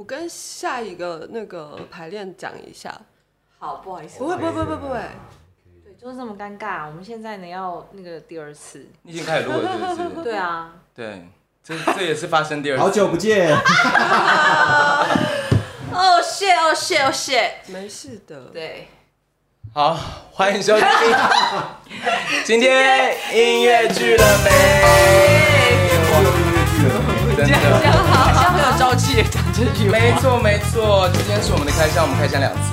我跟下一个那个排练讲一下。好，不好意思。不会，不会，不会，不会。对，就是这么尴尬。我们现在呢要那个第二次。你已经开始录了，是不是？对啊。对，这这也是发生第二次。好久不见。哦谢哦谢哦谢，没事的。对。好，欢迎收听。今天音乐剧了没？真的，好像很有朝气讲这句话。没错没错，今天是我们的开箱，我们开箱两次。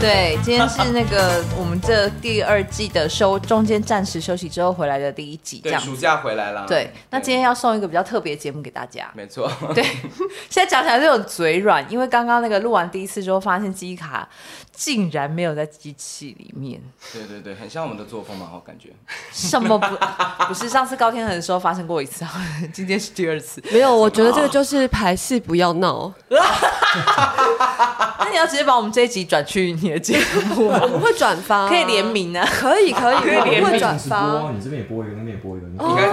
对，今天是那个我们这第二季的休，中间暂时休息之后回来的第一集，这样。对，暑假回来了。对，那今天要送一个比较特别的节目给大家。没错。对，现在讲起来就有嘴软，因为刚刚那个录完第一次之后，发现记忆卡竟然没有在机器里面。对对对，很像我们的作风嘛，我感觉。什么不？不是上次高天恒的时候发生过一次，今天是第二次。没有，我觉得这个就是排戏不要闹。那你要直接把我们这一集转去你的节目，我们会转发，可以联名啊，可以可以，可以联名转发。你这边也播一个，那边也播一个，应该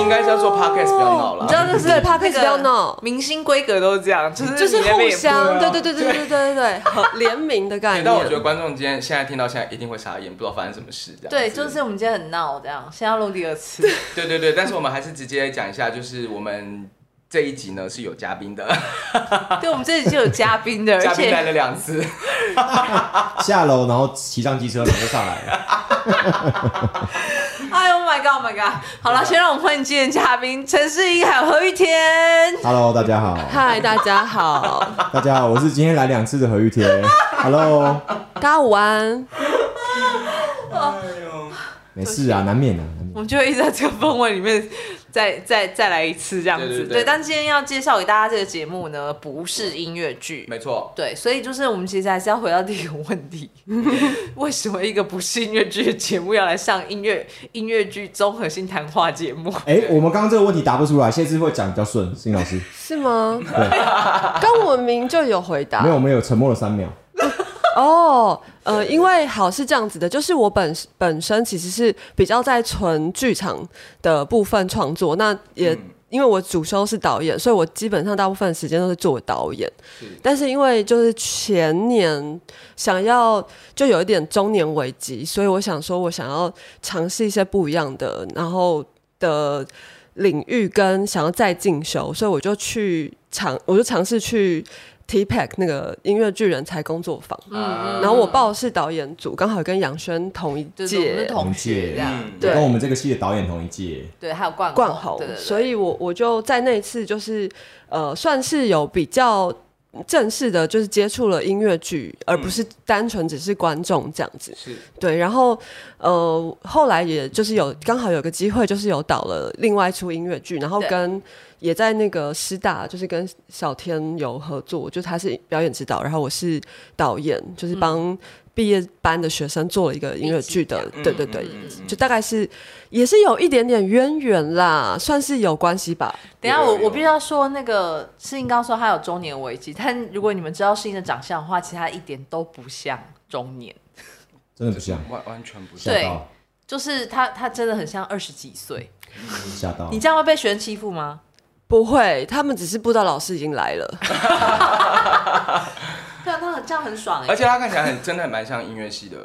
应该叫做 podcast 不要闹了。你知道这是对 podcast 不要闹，明星规格都是这样，就是就是互相，对对对对对对对对，联名的概念。但我觉得观众今天现在听到现在一定会傻眼，不知道发生什么事这样。对，就是我们今天很闹这样，现在要录第二次。对对对，但是我们还是直接讲一下，就是我们。这一集呢是有嘉宾的，对，我们这一集就有嘉宾的，嘉宾来了两次，下楼然后骑上机车，然后上来了。哎呦 my god，Oh my god！好了，先让我们欢迎今天嘉宾陈世英还有何玉天。Hello，大家好。Hi，大家好。大家好，我是今天来两次的何玉天。Hello，大家午安。哎呦，没事啊，难免啊，免。我们就会一直在这个氛围里面。再再再来一次这样子，对，对，对，对，但今天要介绍给大家这个节目呢，不是音乐剧，没错，对，所以就是我们其实还是要回到第一个问题，为什么一个不是音乐剧的节目要来上音乐音乐剧综合性谈话节目？哎、欸，我们刚刚这个问题答不出来，下次会讲比较顺，辛老师。是吗？对，刚文明就有回答，没有，我们有沉默了三秒。哦，呃，因为好是这样子的，就是我本本身其实是比较在纯剧场的部分创作，那也因为我主修是导演，所以我基本上大部分时间都是做导演。是，但是因为就是前年想要就有一点中年危机，所以我想说我想要尝试一些不一样的，然后的领域跟想要再进修，所以我就去尝，我就尝试去。T-PAC 那个音乐剧人才工作坊，嗯，然后我报的是导演组，刚好跟杨轩同一届，同届这样，对，跟我们这个系的导演同一届，对，还有冠冠宏，所以我我就在那一次就是呃，算是有比较正式的，就是接触了音乐剧，而不是单纯只是观众这样子，是。对，然后呃，后来也就是有刚好有个机会，就是有导了另外一出音乐剧，然后跟。也在那个师大，就是跟小天有合作，就他是表演指导，然后我是导演，就是帮毕业班的学生做了一个音乐剧的，嗯、对对对，就大概是也是有一点点渊源啦，算是有关系吧。等一下我我必须要说，那个世英刚说他有中年危机，但如果你们知道世英的长相的话，其实他一点都不像中年，真的不像，完完全不像。对，就是他他真的很像二十几岁，吓到。你这样会被学生欺负吗？不会，他们只是不知道老师已经来了。对啊，他这样很爽哎。而且他看起来很真的蛮像音乐系的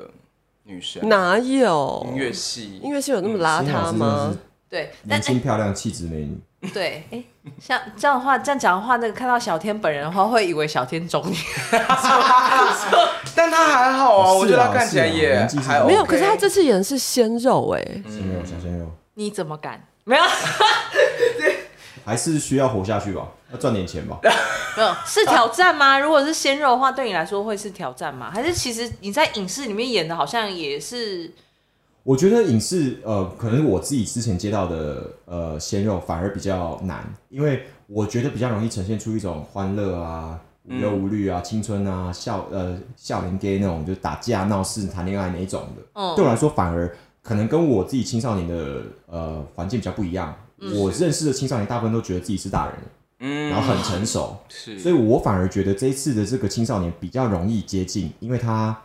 女生。哪有音乐系？音乐系有那么邋遢吗？对，年轻漂亮、气质美女。对，哎，像这样的话，这样讲的话，那个看到小天本人的话，会以为小天中年。但他还好啊，我觉得他看起来也还没有。可是他这次演的是鲜肉哎，鲜肉小鲜肉。你怎么敢？没有。还是需要活下去吧，要赚点钱吧。没有是挑战吗？如果是鲜肉的话，对你来说会是挑战吗？还是其实你在影视里面演的好像也是？我觉得影视呃，可能我自己之前接到的呃鲜肉反而比较难，因为我觉得比较容易呈现出一种欢乐啊、无忧无虑啊、青春啊、笑呃笑脸 gay 那种，就打架闹事、谈恋爱那一种的。嗯，对我来说反而可能跟我自己青少年的呃环境比较不一样。我认识的青少年大部分都觉得自己是大人，嗯，然后很成熟，是，所以我反而觉得这一次的这个青少年比较容易接近，因为他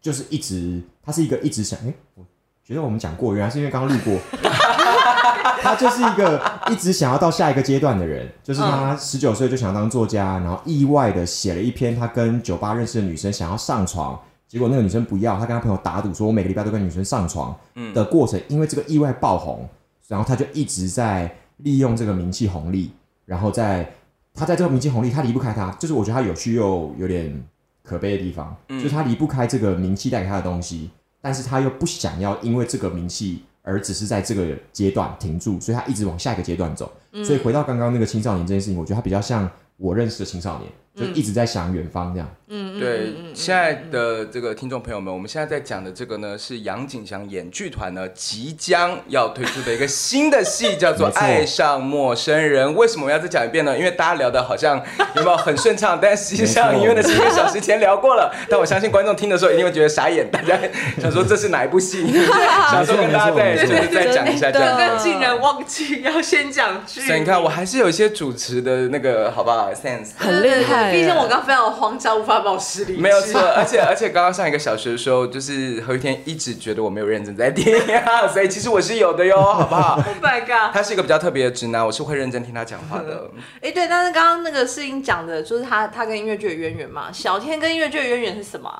就是一直，他是一个一直想，哎、欸，我觉得我们讲过，原来是因为刚刚路过，他就是一个一直想要到下一个阶段的人，就是他十九岁就想要当作家，然后意外的写了一篇他跟酒吧认识的女生想要上床，结果那个女生不要，他跟他朋友打赌说，我每个礼拜都跟女生上床的过程，因为这个意外爆红，然后他就一直在利用这个名气红利，然后在他在这个名气红利，他离不开他，就是我觉得他有趣又有点可悲的地方，就是他离不开这个名气带给他的东西。但是他又不想要因为这个名气而只是在这个阶段停住，所以他一直往下一个阶段走。嗯、所以回到刚刚那个青少年这件事情，我觉得他比较像我认识的青少年。就一直在想远方这样。嗯，对，现在的这个听众朋友们，我们现在在讲的这个呢，是杨景祥演剧团呢即将要推出的一个新的戏，叫做《爱上陌生人》。为什么我要再讲一遍呢？因为大家聊的好像有没有很顺畅？但实际上因为那是一个小时前聊过了。但我相信观众听的时候一定会觉得傻眼，大家 想说这是哪一部戏？想说跟大家再就是再讲一下这样。刚竟然忘记要先讲剧。所以你看，我还是有一些主持的那个好不好？sense 很厉害。毕竟我刚非常慌张，无法保持理智。没有错，而且而且刚刚上一个小时的时候，就是何雨天一直觉得我没有认真在听啊，所以其实我是有的哟，好不好？Oh my god！他是一个比较特别的直男，我是会认真听他讲话的。哎、欸，对，但是刚刚那个事情讲的，就是他他跟音乐剧的渊源嘛。小天跟音乐剧的渊源是什么？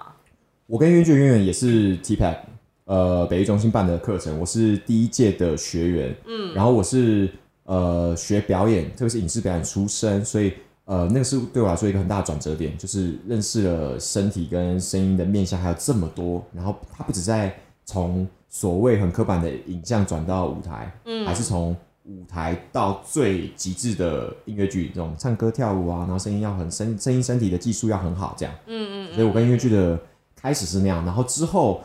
我跟音乐剧的渊源也是 TPACK，呃，北艺中心办的课程，我是第一届的学员，嗯，然后我是呃学表演，特别是影视表演出身，所以。呃，那个是对我来说一个很大的转折点，就是认识了身体跟声音的面向还有这么多，然后它不止在从所谓很刻板的影像转到舞台，嗯，还是从舞台到最极致的音乐剧，这种唱歌跳舞啊，然后声音要很声声音身体的技术要很好，这样，嗯嗯，所以我跟音乐剧的开始是那样，然后之后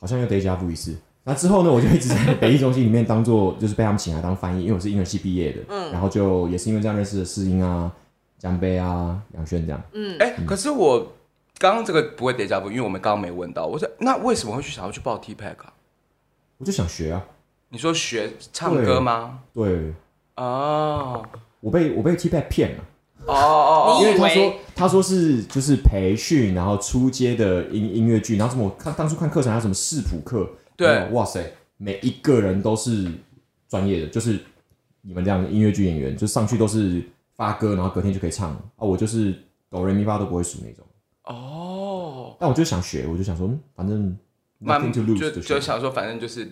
好像又 déjà vu 一次，那之后呢，我就一直在北艺中心里面当做就是被他们请来当翻译，因为我是音乐系毕业的，嗯，然后就也是因为这样认识的世英啊。江杯啊，杨轩这样。嗯，哎、欸，可是我刚刚这个不会叠加不，因为我们刚刚没问到。我说，那为什么会去想要去报 TPACK 啊？我就想学啊。你说学唱歌吗？对。对哦，我被我被 TPACK 骗了。哦哦哦，因为他说他说是就是培训，然后出街的音音乐剧，然后什么我看当初看课程还有什么视谱课。对，哇塞，每一个人都是专业的，就是你们这样的音乐剧演员，就上去都是。发歌，然后隔天就可以唱啊！我就是哆来咪发都不会数那种哦。但我就想学，我就想说，反正。慢就就想说，反正就是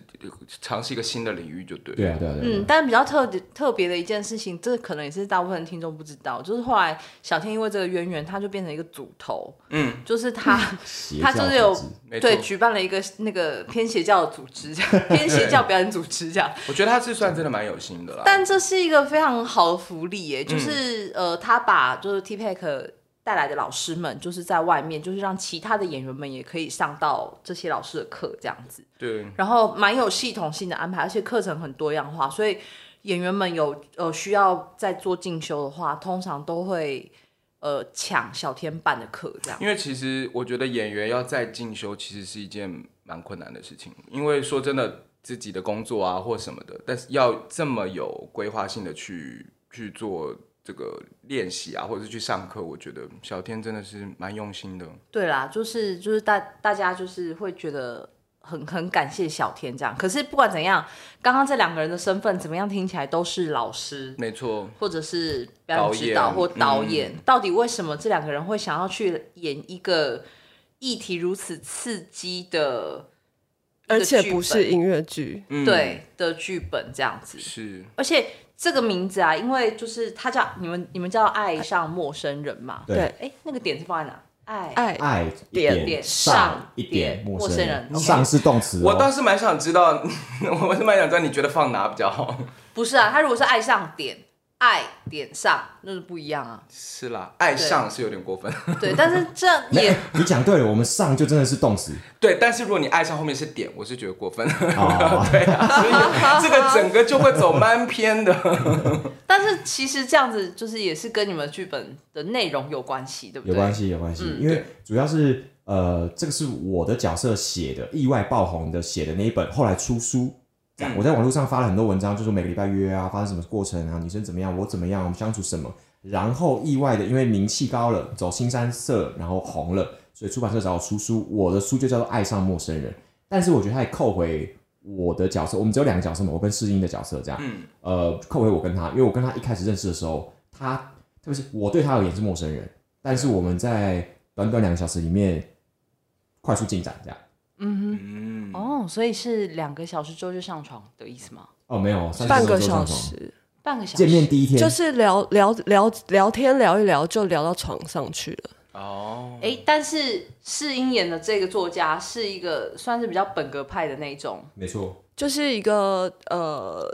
尝试一个新的领域就对。对啊，对啊，对啊。嗯，但比较特特别的一件事情，这可能也是大部分听众不知道，就是后来小天因为这个渊源，他就变成一个组头。嗯，就是他，他就是有对举办了一个那个偏邪教的组织，这样 偏邪教表演组织这样。我觉得他是算真的蛮有心的啦。但这是一个非常好的福利耶，就是呃，他把就是 TPACK。带来的老师们就是在外面，就是让其他的演员们也可以上到这些老师的课，这样子。对。然后蛮有系统性的安排，而且课程很多样化，所以演员们有呃需要在做进修的话，通常都会呃抢小天办的课这样。因为其实我觉得演员要再进修，其实是一件蛮困难的事情。因为说真的，自己的工作啊或什么的，但是要这么有规划性的去去做。这个练习啊，或者是去上课，我觉得小天真的是蛮用心的。对啦，就是就是大大家就是会觉得很很感谢小天这样。可是不管怎样，刚刚这两个人的身份怎么样，听起来都是老师，没错，或者是表演指导或导演。嗯、到底为什么这两个人会想要去演一个议题如此刺激的，而且不是音乐剧，对、嗯、的剧本这样子是，而且。这个名字啊，因为就是他叫你们，你们叫爱上陌生人嘛。对。哎，那个点是放在哪？爱爱爱点点上一点陌生人。生人上是动词、哦。我倒是蛮想知道，我是蛮想知道，你觉得放哪比较好？不是啊，他如果是爱上点。爱点上那是不一样啊，是啦，爱上是有点过分，对，但是这也 你讲对了，我们上就真的是动词，对，但是如果你爱上后面是点，我是觉得过分，哦、对啊，所以这个整个就会走蛮偏的。但是其实这样子就是也是跟你们剧本的内容有关系，对不对？有关系，有关系，嗯、因为主要是呃，这个是我的角色写的，意外爆红的写的那一本，后来出书。我在网络上发了很多文章，就是每个礼拜约啊，发生什么过程啊，女生怎么样，我怎么样，我们相处什么，然后意外的，因为名气高了，走新三色，然后红了，所以出版社找我出书，我的书就叫做《爱上陌生人》，但是我觉得它也扣回我的角色，我们只有两个角色嘛，我跟世英的角色这样。嗯。呃，扣回我跟他，因为我跟他一开始认识的时候，他特别是我对他而言是陌生人，但是我们在短短两个小时里面快速进展这样。嗯哼。哦，所以是两个小时之后就上床的意思吗？哦，没有，半个小时。半个小时。见面第一天就是聊聊聊聊天聊一聊就聊到床上去了。哦，哎、欸，但是世英演的这个作家是一个算是比较本格派的那种，没错，就是一个呃，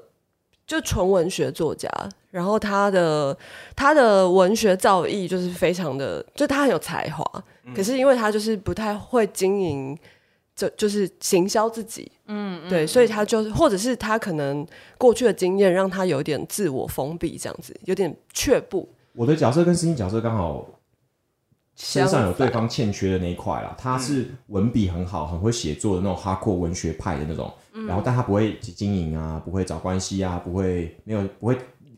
就纯文学作家，然后他的他的文学造诣就是非常的，就他很有才华，嗯、可是因为他就是不太会经营，就就是行销自己，嗯，对，所以他就是或者是他可能过去的经验让他有点自我封闭，这样子有点却步。我的角色跟世英角色刚好。身上有对方欠缺的那一块啦，他是文笔很好，很会写作的那种 hardcore 文学派的那种，嗯、然后但他不会经营啊，不会找关系啊，不会没有不会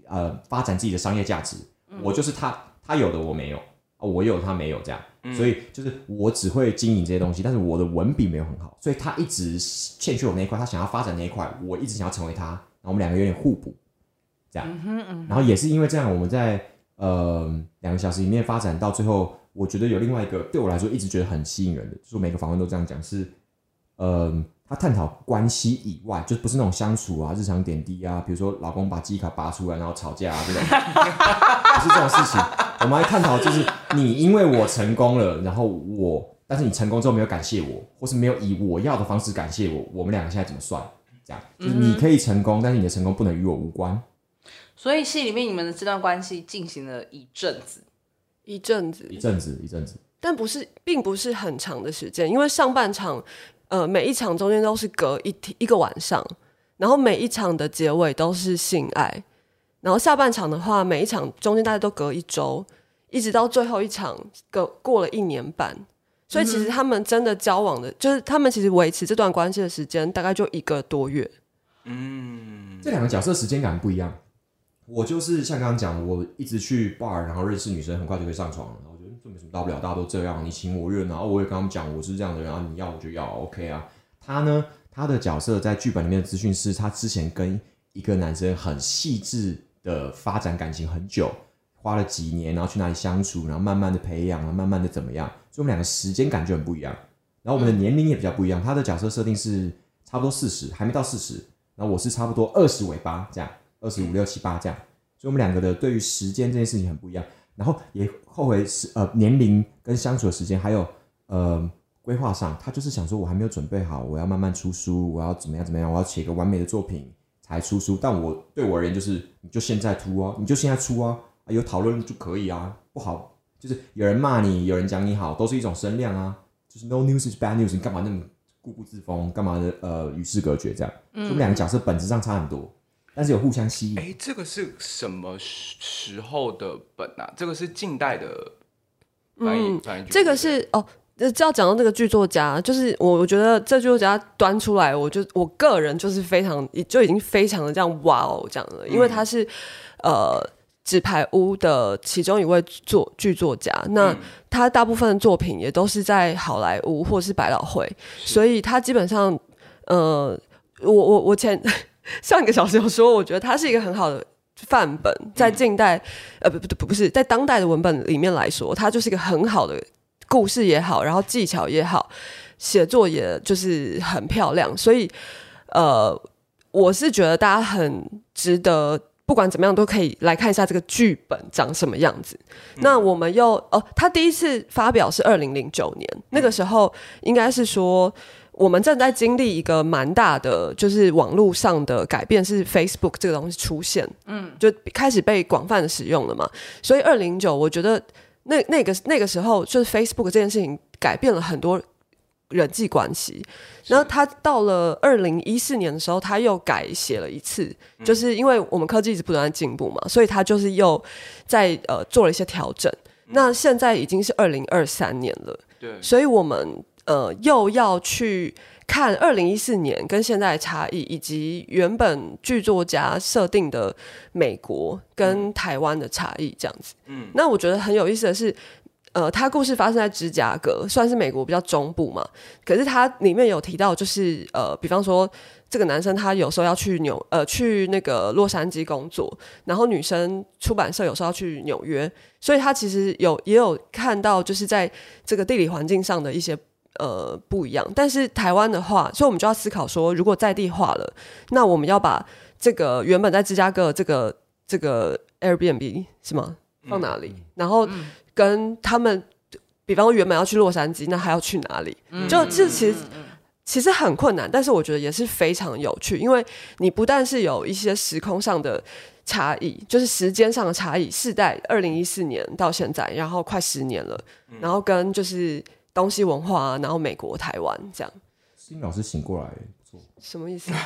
呃发展自己的商业价值。嗯、我就是他，他有的我没有，我有他没有这样，嗯、所以就是我只会经营这些东西，但是我的文笔没有很好，所以他一直欠缺我那一块，他想要发展那一块，我一直想要成为他，然后我们两个有点互补，这样，嗯嗯、然后也是因为这样，我们在呃两个小时里面发展到最后。我觉得有另外一个对我来说一直觉得很吸引人的，就是每个访问都这样讲，是，呃，他探讨关系以外，就不是那种相处啊、日常点滴啊，比如说老公把记忆卡拔出来然后吵架啊这种，不是这种事情。我们来探讨就是你因为我成功了，然后我，但是你成功之后没有感谢我，或是没有以我要的方式感谢我，我们两个现在怎么算？这样，就是你可以成功，但是你的成功不能与我无关。所以戏里面你们的这段关系进行了一阵子。一阵子，一阵子，一阵子，但不是，并不是很长的时间，因为上半场，呃，每一场中间都是隔一天一个晚上，然后每一场的结尾都是性爱，然后下半场的话，每一场中间大概都隔一周，一直到最后一场隔过了一年半，所以其实他们真的交往的，嗯、就是他们其实维持这段关系的时间大概就一个多月。嗯，这两个角色时间感不一样。我就是像刚刚讲，我一直去 bar，然后认识女生，很快就可以上床了。然后我觉得这没什么大不了，大家都这样，你情我愿。然后我也跟他们讲，我是这样的人，然后你要我就要，OK 啊。他呢，他的角色在剧本里面的资讯是他之前跟一个男生很细致的发展感情很久，花了几年，然后去哪里相处，然后慢慢的培养，慢慢的怎么样，所以我们两个时间感就很不一样。然后我们的年龄也比较不一样，他的角色设定是差不多四十，还没到四十，然后我是差不多二十尾巴这样。二十五六七八这样，所以我们两个的对于时间这件事情很不一样，然后也后悔是呃年龄跟相处的时间，还有呃规划上，他就是想说我还没有准备好，我要慢慢出书，我要怎么样怎么样，我要写一个完美的作品才出书。但我对我而言就是，你就现在出啊，你就现在出啊，啊有讨论就可以啊，不好就是有人骂你，有人讲你好，都是一种声量啊，就是 no news is bad news，你干嘛那么固步自封，干嘛的呃与世隔绝这样？所以我们两个角色本质上差很多。但是有互相吸引。哎、欸，这个是什么时候的本啊？这个是近代的翻译。翻译、嗯、这个是哦，这要讲到这个剧作家，就是我我觉得这剧作家端出来，我就我个人就是非常，就已经非常的这样哇哦这样了，因为他是、嗯、呃纸牌屋的其中一位作剧作家，那他大部分的作品也都是在好莱坞或是百老汇，所以他基本上呃，我我我前。上一个小时有说，我觉得它是一个很好的范本，在近代，呃，不不不不是在当代的文本里面来说，它就是一个很好的故事也好，然后技巧也好，写作也就是很漂亮，所以，呃，我是觉得大家很值得，不管怎么样都可以来看一下这个剧本长什么样子。嗯、那我们又哦，他第一次发表是二零零九年，那个时候应该是说。我们正在经历一个蛮大的，就是网络上的改变，是 Facebook 这个东西出现，嗯，就开始被广泛的使用了嘛。所以二零零九，我觉得那那个那个时候，就是 Facebook 这件事情改变了很多人际关系。然后他到了二零一四年的时候，他又改写了一次，就是因为我们科技一直不断在进步嘛，所以他就是又在呃做了一些调整。那现在已经是二零二三年了，对，所以我们。呃，又要去看二零一四年跟现在的差异，以及原本剧作家设定的美国跟台湾的差异，这样子。嗯，那我觉得很有意思的是，呃，他故事发生在芝加哥，算是美国比较中部嘛。可是他里面有提到，就是呃，比方说这个男生他有时候要去纽呃去那个洛杉矶工作，然后女生出版社有时候要去纽约，所以他其实有也有看到，就是在这个地理环境上的一些呃不一样。但是台湾的话，所以我们就要思考说，如果在地化了，那我们要把这个原本在芝加哥这个这个 Airbnb 是吗？放哪里？嗯、然后。嗯跟他们，比方说原本要去洛杉矶，那还要去哪里？嗯、就这其实其实很困难，但是我觉得也是非常有趣，因为你不但是有一些时空上的差异，就是时间上的差异，世代二零一四年到现在，然后快十年了，嗯、然后跟就是东西文化啊，然后美国、台湾这样。新老师醒过来，什么意思？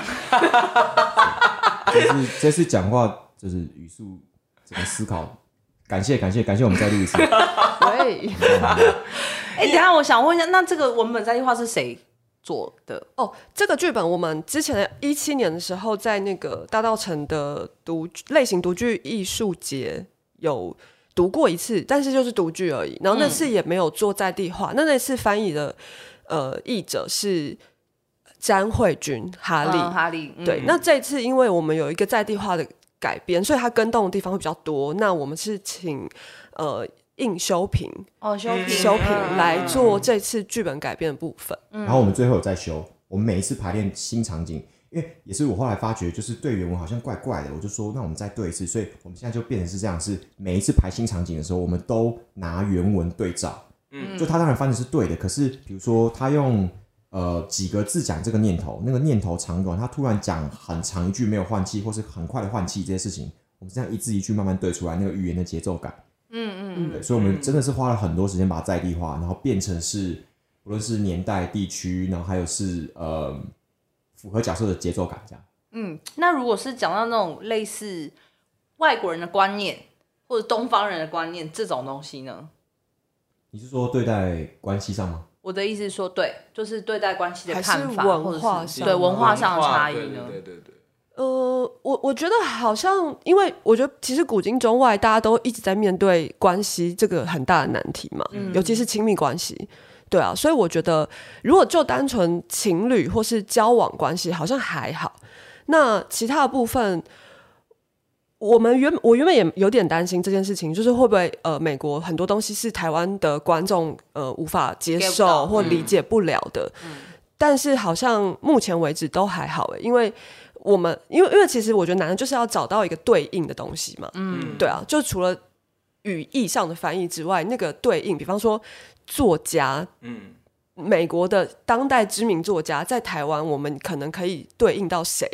就是这次讲话就是语速怎么思考？感谢感谢感谢，我们再录一次。喂，哎，等下我想问一下，那这个文本在地化是谁做的？哦，这个剧本我们之前一七年的时候在那个大道城的独类型独剧艺术节有读过一次，但是就是读剧而已。然后那次也没有做在地化，嗯、那那次翻译的呃译者是詹慧君哈利、嗯、哈利。嗯、对，那这次因为我们有一个在地化的。改编，所以它跟动的地方会比较多。那我们是请呃应修平哦修平修平来做这次剧本改编的部分。嗯、然后我们最后有再修。我们每一次排练新场景，因为也是我后来发觉，就是对原文好像怪怪的，我就说那我们再对一次。所以我们现在就变成是这样：是每一次排新场景的时候，我们都拿原文对照。嗯，就他当然翻的是对的，可是比如说他用。呃，几个字讲这个念头，那个念头长短，他突然讲很长一句没有换气，或是很快的换气，这些事情，我们这样一字一句慢慢对出来，那个语言的节奏感，嗯嗯嗯，对，所以我们真的是花了很多时间把它在地化，然后变成是无论是年代、地区，然后还有是呃符合角色的节奏感这样。嗯，那如果是讲到那种类似外国人的观念或者东方人的观念这种东西呢？你是说对待关系上吗？我的意思是说，对，就是对待关系的看法，文化上对文化上的差异呢？对对对。呃，我我觉得好像，因为我觉得其实古今中外大家都一直在面对关系这个很大的难题嘛，嗯、尤其是亲密关系，对啊，所以我觉得如果就单纯情侣或是交往关系，好像还好。那其他的部分。我们原我原本也有点担心这件事情，就是会不会呃，美国很多东西是台湾的观众呃无法接受或理解不了的。嗯、但是好像目前为止都还好诶，因为我们因为因为其实我觉得男人就是要找到一个对应的东西嘛。嗯，对啊，就除了语义上的翻译之外，那个对应，比方说作家，嗯，美国的当代知名作家在台湾，我们可能可以对应到谁，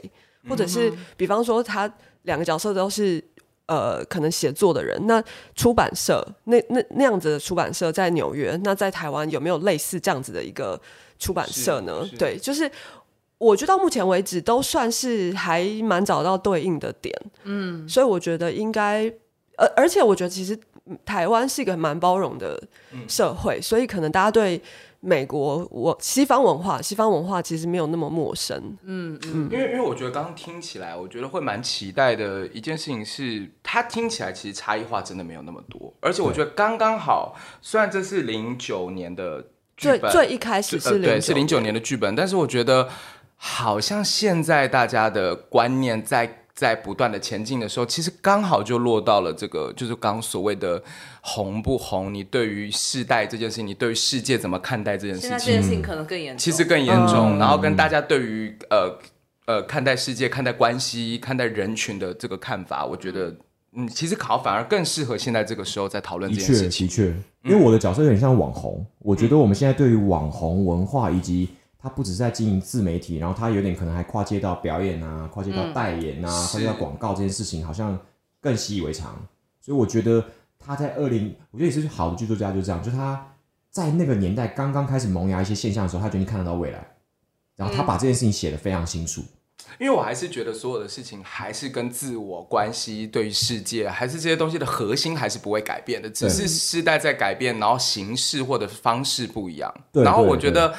或者是比方说他。两个角色都是呃，可能写作的人。那出版社那那那样子的出版社在纽约，那在台湾有没有类似这样子的一个出版社呢？对，就是我觉得到目前为止都算是还蛮找到对应的点。嗯，所以我觉得应该，而而且我觉得其实台湾是一个蛮包容的社会，嗯、所以可能大家对。美国，我西方文化，西方文化其实没有那么陌生。嗯嗯，因为因为我觉得刚刚听起来，我觉得会蛮期待的一件事情是，它听起来其实差异化真的没有那么多，而且我觉得刚刚好。虽然这是零九年的剧本，最最一开始是对，是零九年的剧本，但是我觉得好像现在大家的观念在。在不断的前进的时候，其实刚好就落到了这个，就是刚所谓的红不红。你对于世代这件事情，你对于世界怎么看待这件事情？现在这件事情可能更严重，其实更严重。嗯、然后跟大家对于呃呃看待世界、看待关系、看待人群的这个看法，我觉得嗯，其实考反而更适合现在这个时候在讨论这件事情。的确，的确，因为我的角色有点像网红，嗯、我觉得我们现在对于网红文化以及。他不只是在经营自媒体，然后他有点可能还跨界到表演啊，跨界到代言啊，嗯、跨界到广告这件事情，好像更习以为常。所以我觉得他在二零，我觉得也是好的剧作家，就是这样，就他在那个年代刚刚开始萌芽一些现象的时候，他决定看得到未来，然后他把这件事情写得非常清楚。因为我还是觉得所有的事情还是跟自我关系、对于世界，还是这些东西的核心还是不会改变的，只是时代在改变，然后形式或者方式不一样。对然后我觉得。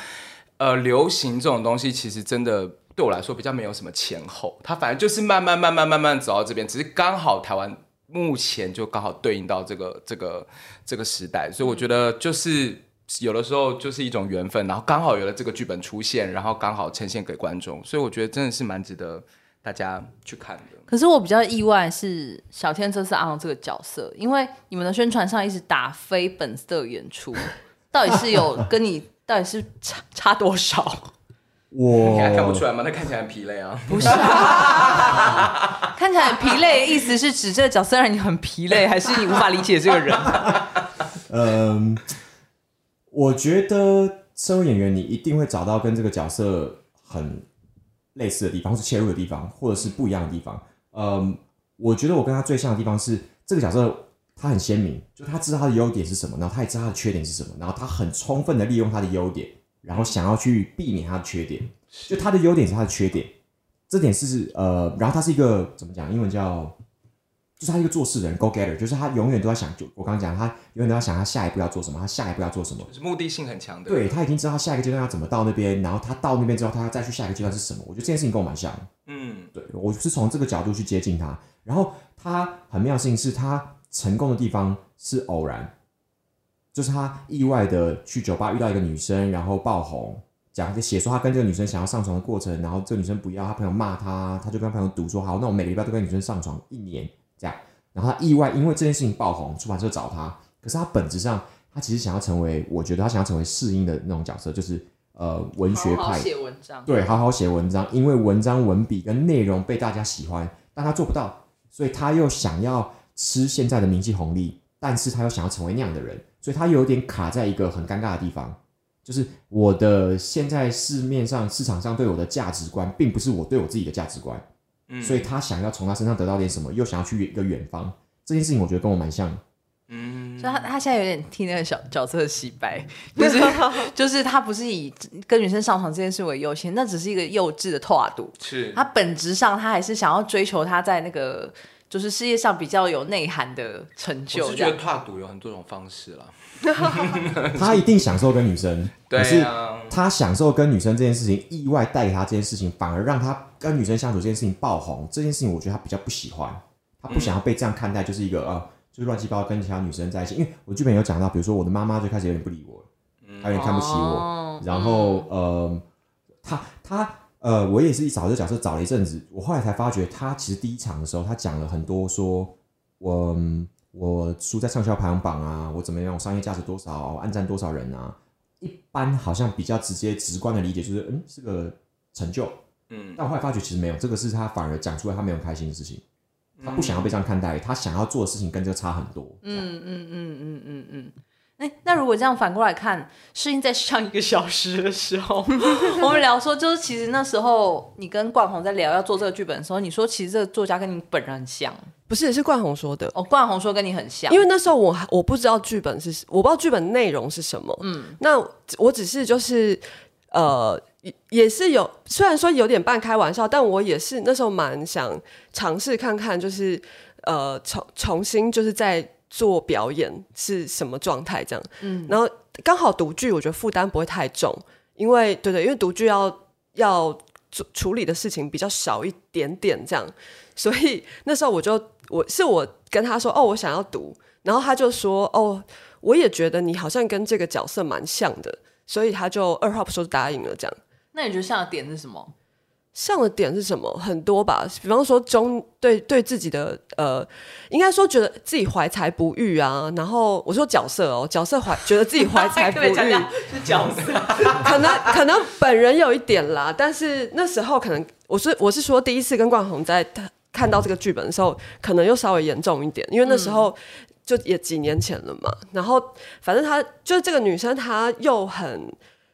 呃，流行这种东西其实真的对我来说比较没有什么前后，它反正就是慢慢慢慢慢慢走到这边，只是刚好台湾目前就刚好对应到这个这个这个时代，所以我觉得就是有的时候就是一种缘分，然后刚好有了这个剧本出现，然后刚好呈现给观众，所以我觉得真的是蛮值得大家去看的。可是我比较意外是小天这次阿龙这个角色，因为你们的宣传上一直打非本色演出，到底是有跟你到底是差差多少？我你还看不出来吗？他看起来很疲累啊。不是，看起来很疲累的意思是指这个角色让你很疲累，还是你无法理解这个人？嗯，我觉得身为演员，你一定会找到跟这个角色很类似的地方，或是切入的地方，或者是不一样的地方。嗯，我觉得我跟他最像的地方是，这个角色他很鲜明，就他知道他的优点是什么，然后他也知道他的缺点是什么，然后他很充分的利用他的优点。然后想要去避免他的缺点，就他的优点是他的缺点，这点是呃，然后他是一个怎么讲？英文叫，就是他一个做事的人，go getter，就是他永远都在想，就我刚刚讲，他永远都在想他下一步要做什么，他下一步要做什么，就是目的性很强的。对，他已经知道他下一个阶段要怎么到那边，然后他到那边之后，他要再去下一个阶段是什么？我觉得这件事情跟我蛮像。嗯，对，我是从这个角度去接近他，然后他很妙的事情是他成功的地方是偶然。就是他意外的去酒吧遇到一个女生，然后爆红，讲写说他跟这个女生想要上床的过程，然后这个女生不要，他朋友骂他，他就跟朋友赌说好，那我每个礼拜都跟女生上床一年这样。然后他意外因为这件事情爆红，出版社找他，可是他本质上他其实想要成为，我觉得他想要成为适应的那种角色，就是呃文学派，写文章，对，好好写文章，因为文章文笔跟内容被大家喜欢，但他做不到，所以他又想要吃现在的名气红利，但是他又想要成为那样的人。所以他有点卡在一个很尴尬的地方，就是我的现在市面上市场上对我的价值观，并不是我对我自己的价值观，嗯，所以他想要从他身上得到点什么，又想要去一个远方，这件事情我觉得跟我蛮像，嗯，所以他他现在有点替那个小角色洗白，就是就是他不是以跟女生上床这件事为优先，那只是一个幼稚的拓度，是他本质上他还是想要追求他在那个。就是世界上比较有内涵的成就。我是觉得跨赌有很多种方式啦。他一定享受跟女生，对啊，可是他享受跟女生这件事情，意外带给他这件事情，反而让他跟女生相处这件事情爆红。这件事情我觉得他比较不喜欢，他不想要被这样看待，就是一个、嗯、呃，就是乱七八糟跟其他女生在一起。因为我剧本有讲到，比如说我的妈妈就开始有点不理我，她有点看不起我，哦、然后呃，他他。呃，我也是一找这个角色找了一阵子，我后来才发觉，他其实第一场的时候，他讲了很多说，说我我输在畅销排行榜啊，我怎么样，我商业价值多少，暗战多少人啊，一般好像比较直接直观的理解就是，嗯，是个成就，嗯，但我后来发觉其实没有，这个是他反而讲出来他没有开心的事情，他不想要被这样看待，他想要做的事情跟这个差很多，嗯嗯嗯嗯嗯嗯。嗯哎，那如果这样反过来看，适应在上一个小时的时候，我们聊说，就是其实那时候你跟冠宏在聊要做这个剧本的时候，你说其实这个作家跟你本人很像，不是，是冠宏说的。哦，冠宏说跟你很像，因为那时候我我不知道剧本是，我不知道剧本内容是什么。嗯，那我只是就是呃，也是有，虽然说有点半开玩笑，但我也是那时候蛮想尝试看看，就是呃，重重新就是在。做表演是什么状态？这样，嗯，然后刚好读剧，我觉得负担不会太重，因为对对，因为读剧要要处处理的事情比较少一点点，这样，所以那时候我就我是我跟他说，哦，我想要读，然后他就说，哦，我也觉得你好像跟这个角色蛮像的，所以他就二话不说答应了，这样。那你觉得像的点是什么？像的点是什么？很多吧，比方说中对对自己的呃，应该说觉得自己怀才不遇啊。然后我说角色哦，角色怀觉得自己怀才 不遇是角色，可能可能本人有一点啦，但是那时候可能我是我是说第一次跟冠宏在看到这个剧本的时候，可能又稍微严重一点，因为那时候就也几年前了嘛。然后反正他就是这个女生，她又很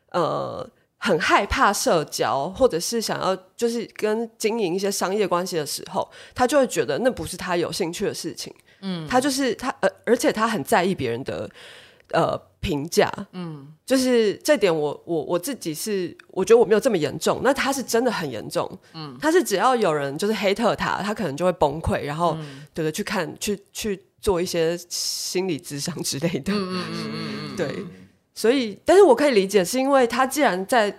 呃。很害怕社交，或者是想要就是跟经营一些商业关系的时候，他就会觉得那不是他有兴趣的事情。嗯，他就是他，呃，而且他很在意别人的呃评价。嗯，就是这点我，我我我自己是我觉得我没有这么严重，那他是真的很严重。嗯，他是只要有人就是黑特他，他可能就会崩溃，然后对对去看去去做一些心理咨商之类的。嗯嗯嗯嗯，对。所以，但是我可以理解，是因为他既然在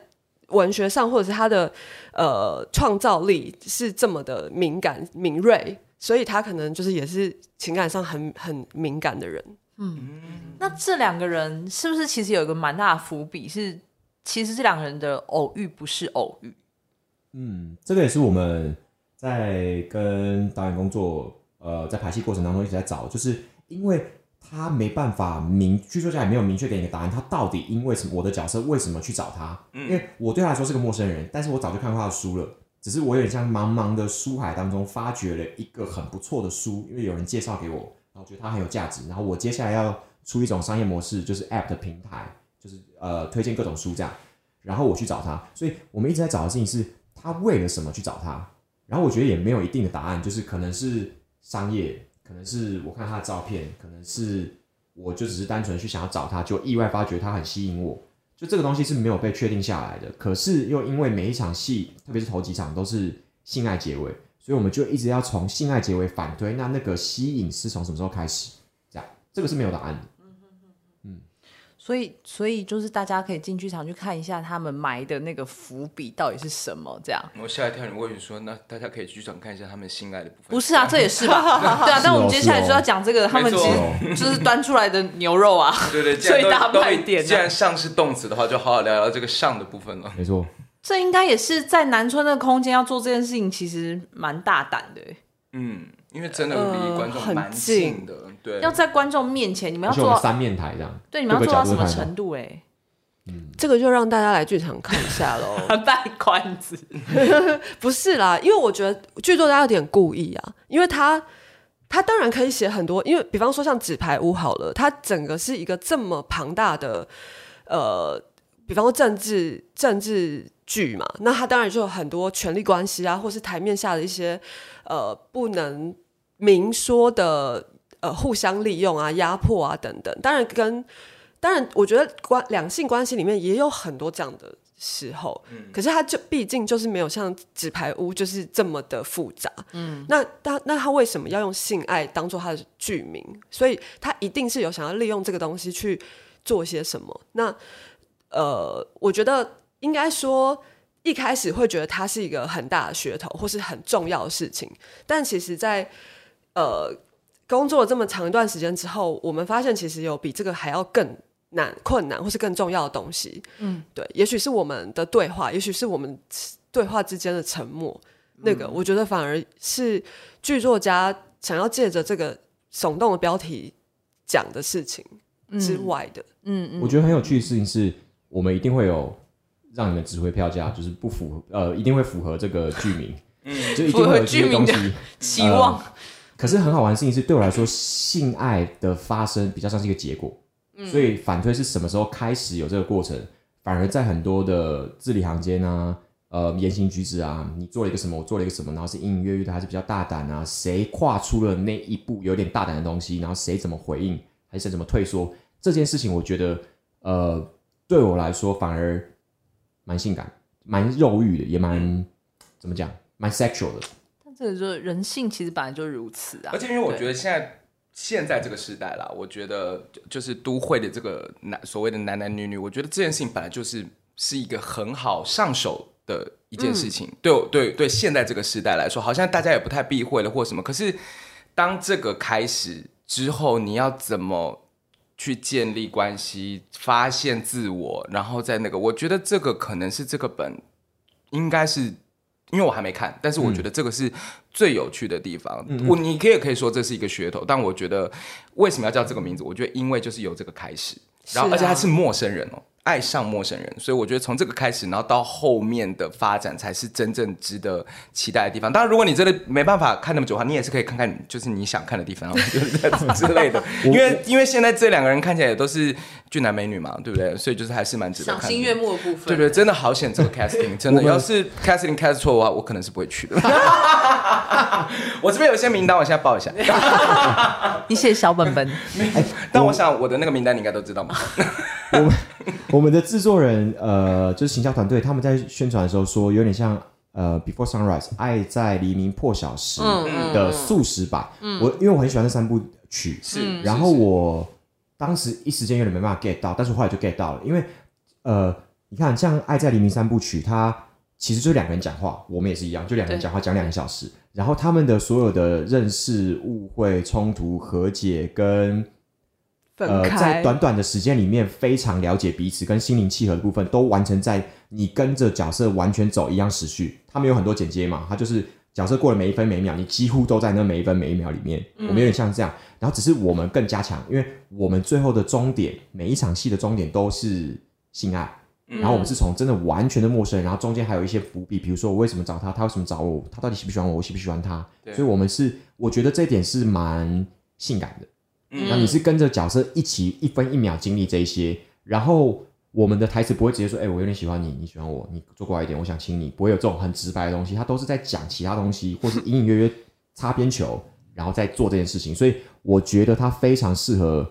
文学上，或者是他的呃创造力是这么的敏感敏锐，所以他可能就是也是情感上很很敏感的人。嗯，那这两个人是不是其实有一个蛮大的伏笔？是其实这两个人的偶遇不是偶遇。嗯，这个也是我们在跟导演工作，呃，在排戏过程当中一直在找，就是因为他没办法明剧作家也没有明确给你个答案，他到底因为什么我的角色为什么去找他？因为我对他来说是个陌生人，但是我早就看过他的书了，只是我有点像茫茫的书海当中发掘了一个很不错的书，因为有人介绍给我，然后觉得它很有价值，然后我接下来要出一种商业模式，就是 App 的平台，就是呃推荐各种书这样，然后我去找他，所以我们一直在找的事情是。他为了什么去找他？然后我觉得也没有一定的答案，就是可能是商业，可能是我看他的照片，可能是我就只是单纯去想要找他，就意外发觉他很吸引我。就这个东西是没有被确定下来的。可是又因为每一场戏，特别是头几场都是性爱结尾，所以我们就一直要从性爱结尾反推，那那个吸引是从什么时候开始？这样，这个是没有答案的。所以，所以就是大家可以进剧场去看一下他们埋的那个伏笔到底是什么。这样，我吓一跳，你问你说，那大家可以去剧场看一下他们性爱的部分。不是啊，这也是吧？对啊，但我们接下来就要讲这个，他们其实就是端出来的牛肉啊。对对，最大卖点。既然上是动词的话，就好好聊聊这个上的部分了。没错，这应该也是在南村的空间要做这件事情，其实蛮大胆的。嗯，因为真的离观众蛮近的。对，要在观众面前，你们要做到三面台这样。对，你们要做到什么程度？哎，嗯，这个就让大家来剧场看一下喽。卖关子，不是啦，因为我觉得剧作家有点故意啊，因为他他当然可以写很多，因为比方说像纸牌屋好了，它整个是一个这么庞大的呃，比方说政治政治剧嘛，那他当然就有很多权力关系啊，或是台面下的一些呃不能明说的。呃，互相利用啊，压迫啊，等等。当然跟，当然，我觉得关两性关系里面也有很多这样的时候。嗯。可是他就毕竟就是没有像纸牌屋就是这么的复杂。嗯。那他那他为什么要用性爱当做他的剧名？所以他一定是有想要利用这个东西去做些什么。那呃，我觉得应该说一开始会觉得它是一个很大的噱头，或是很重要的事情。但其实在，在呃。工作了这么长一段时间之后，我们发现其实有比这个还要更难、困难，或是更重要的东西。嗯，对，也许是我们的对话，也许是我们对话之间的沉默。嗯、那个，我觉得反而是剧作家想要借着这个耸动的标题讲的事情之外的。嗯嗯，我觉得很有趣的事情是，我们一定会有让你们指挥票价，就是不符合呃，一定会符合这个剧名，嗯，就一定会有这些东西期望。呃可是很好玩的事情是，对我来说，性爱的发生比较像是一个结果，嗯、所以反推是什么时候开始有这个过程，反而在很多的字里行间啊，呃，言行举止啊，你做了一个什么，我做了一个什么，然后是隐隐约约的，还是比较大胆啊？谁跨出了那一步有点大胆的东西，然后谁怎么回应，还是怎么退缩？这件事情，我觉得，呃，对我来说反而蛮性感、蛮肉欲的，也蛮怎么讲，蛮 sexual 的。这个就是人性，其实本来就如此啊。而且因为我觉得现在现在这个时代啦，我觉得就是都会的这个男所谓的男男女女，我觉得这件事情本来就是是一个很好上手的一件事情。对对对，现在这个时代来说，好像大家也不太避讳了或什么。可是当这个开始之后，你要怎么去建立关系、发现自我，然后在那个，我觉得这个可能是这个本应该是。因为我还没看，但是我觉得这个是最有趣的地方。嗯、我你可以可以说这是一个噱头，但我觉得为什么要叫这个名字？我觉得因为就是由这个开始，然后而且他是陌生人哦。爱上陌生人，所以我觉得从这个开始，然后到后面的发展才是真正值得期待的地方。当然，如果你真的没办法看那么久的话，你也是可以看看，就是你想看的地方，就是之类的。因为因为现在这两个人看起来也都是俊男美女嘛，对不对？所以就是还是蛮值得。赏心悦目的部分，对对，真的好险这个 casting，真的要是 casting cast 错的话，我可能是不会去的。我这边有些名单，我现在报一下。你写小本本。但我想我的那个名单你应该都知道吗。我们我们的制作人呃，就是行销团队，他们在宣传的时候说，有点像呃《Before Sunrise》爱在黎明破晓时的素食版。嗯嗯、我因为我很喜欢那三部曲，是，然后我当时一时间有点没办法 get 到，但是后来就 get 到了，因为呃，你看像《爱在黎明》三部曲，它其实就两个人讲话，我们也是一样，就两个人讲话讲两个小时，然后他们的所有的认识、误会、冲突、和解跟。呃，在短短的时间里面，非常了解彼此跟心灵契合的部分，都完成在你跟着角色完全走一样时序。他们有很多剪接嘛，他就是角色过了每一分每一秒，你几乎都在那每一分每一秒里面。我们有点像这样，然后只是我们更加强，因为我们最后的终点，每一场戏的终点都是性爱。然后我们是从真的完全的陌生人，然后中间还有一些伏笔，比如说我为什么找他，他为什么找我，他到底喜不喜欢我，我喜不喜欢他。所以我们是，我觉得这一点是蛮性感的。那你是跟着角色一起一分一秒经历这一些，然后我们的台词不会直接说，哎、欸，我有点喜欢你，你喜欢我，你坐过来一点，我想亲你，不会有这种很直白的东西，他都是在讲其他东西，或是隐隐约约擦边球，然后再做这件事情，所以我觉得他非常适合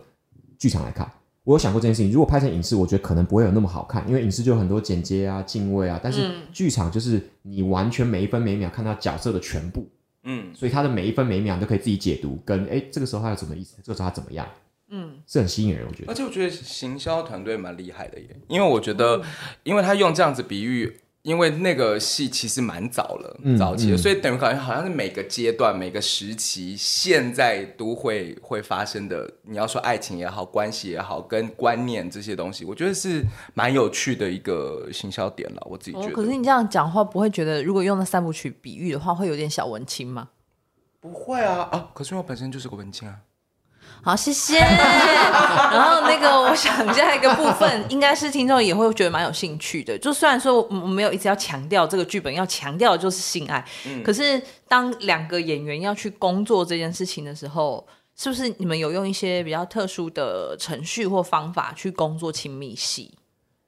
剧场来看。我有想过这件事情，如果拍成影视，我觉得可能不会有那么好看，因为影视就有很多剪接啊、敬畏啊，但是剧场就是你完全每一分每一秒看到角色的全部。嗯，所以他的每一分每一秒都可以自己解读，跟哎、欸，这个时候他有什么意思？这个时候他怎么样？嗯，是很吸引人，我觉得。而且我觉得行销团队蛮厉害的耶，因为我觉得，因为他用这样子比喻。因为那个戏其实蛮早了，嗯、早期的，所以等于好像好像是每个阶段、每个时期，现在都会会发生的。你要说爱情也好，关系也好，跟观念这些东西，我觉得是蛮有趣的一个行销点了。我自己觉得。哦、可是你这样讲话，不会觉得如果用那三部曲比喻的话，会有点小文青吗？不会啊啊！可是我本身就是个文青啊。好，谢谢。然后那个，我想下一个部分，应该是听众也会觉得蛮有兴趣的。就虽然说我没有一直要强调这个剧本要强调的就是性爱，嗯，可是当两个演员要去工作这件事情的时候，是不是你们有用一些比较特殊的程序或方法去工作亲密戏？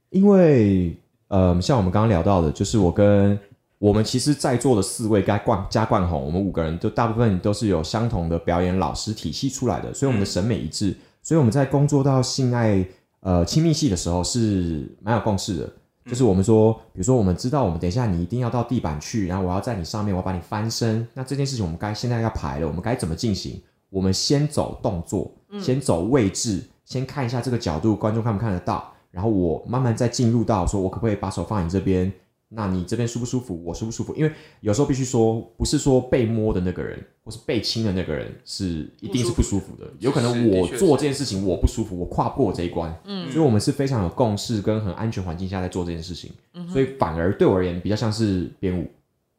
因为，呃，像我们刚刚聊到的，就是我跟。我们其实，在座的四位加冠加冠宏，我们五个人都大部分都是有相同的表演老师体系出来的，所以我们的审美一致。嗯、所以我们在工作到性爱呃亲密戏的时候是蛮有共识的。就是我们说，比如说我们知道，我们等一下你一定要到地板去，然后我要在你上面，我要把你翻身。那这件事情我们该现在要排了，我们该怎么进行？我们先走动作，先走位置，先看一下这个角度，观众看不看得到，然后我慢慢再进入到说，我可不可以把手放你这边？那你这边舒不舒服？我舒不舒服？因为有时候必须说，不是说被摸的那个人，或是被亲的那个人是一定是不舒服的。有可能我做这件事情我不舒服，我跨不过这一关。嗯，所以我们是非常有共识跟很安全环境下在做这件事情。嗯，所以反而对我而言比较像是编舞，